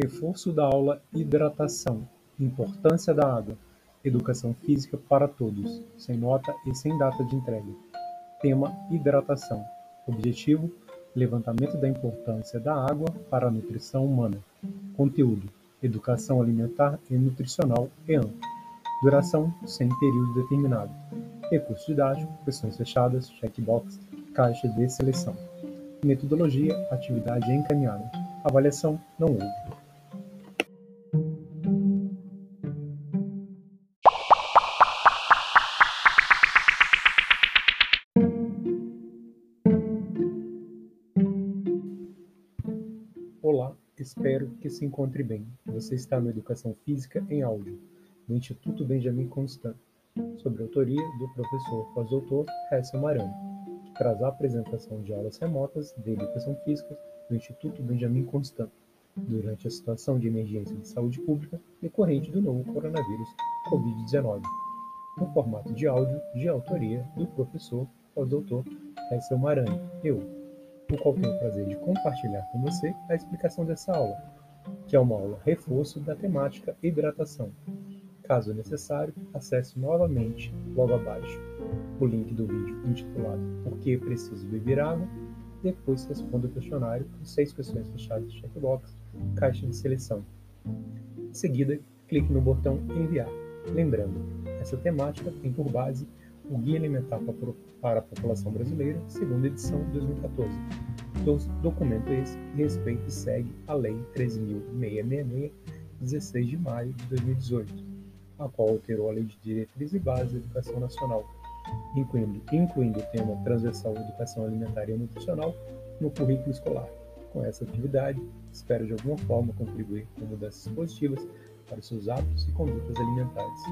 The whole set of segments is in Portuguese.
Reforço da aula Hidratação, importância da água, educação física para todos, sem nota e sem data de entrega. Tema Hidratação. Objetivo: levantamento da importância da água para a nutrição humana. Conteúdo: educação alimentar e nutricional EAN. Duração: sem período determinado. Recurso didático: questões fechadas, checkbox, caixa de seleção. Metodologia: atividade encaminhada. Avaliação: não houve. Olá, espero que se encontre bem. Você está no Educação Física em Áudio, do Instituto Benjamin Constant, sob a autoria do professor pós-doutor Hessel Maranhão, que traz a apresentação de aulas remotas de Educação Física do Instituto Benjamin Constant, durante a situação de emergência de saúde pública decorrente do novo coronavírus Covid-19, no formato de áudio de autoria do professor pós-doutor Hessel Maranhão, eu, o qual tenho o prazer de compartilhar com você a explicação dessa aula, que é uma aula reforço da temática hidratação. Caso necessário, acesse novamente logo abaixo o link do vídeo intitulado Por que preciso beber água? Depois responda o questionário com seis questões fechadas de checkbox, caixa de seleção. Em seguida, clique no botão Enviar. Lembrando, essa temática tem por base o Guia Alimentar para a População Brasileira, segunda edição de 2014. Documento esse respeita e segue a Lei 13.666, 16 de maio de 2018, a qual alterou a Lei de Diretrizes e Bases da Educação Nacional, incluindo, incluindo o tema transversal Educação Alimentar e Nutricional no currículo escolar. Com essa atividade, espero de alguma forma contribuir com mudanças positivas para seus hábitos e condutas alimentares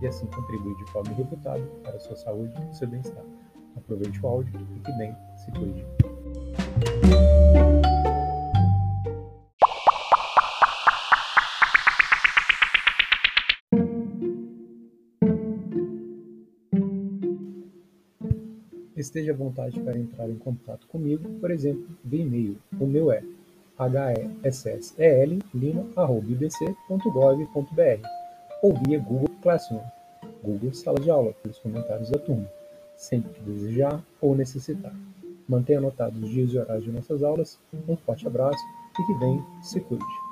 e assim contribuir de forma irrefutável para a sua saúde e seu bem-estar. Aproveite o áudio, fique bem, se cuide. Esteja à vontade para entrar em contato comigo, por exemplo, via e-mail. O meu é hesslima.ibc.gov.br ou via Google Classroom, Google Sala de Aula, pelos comentários da turma, sempre que desejar ou necessitar. Mantenha anotados os dias e horários de nossas aulas. Um forte abraço e que bem, se cuide.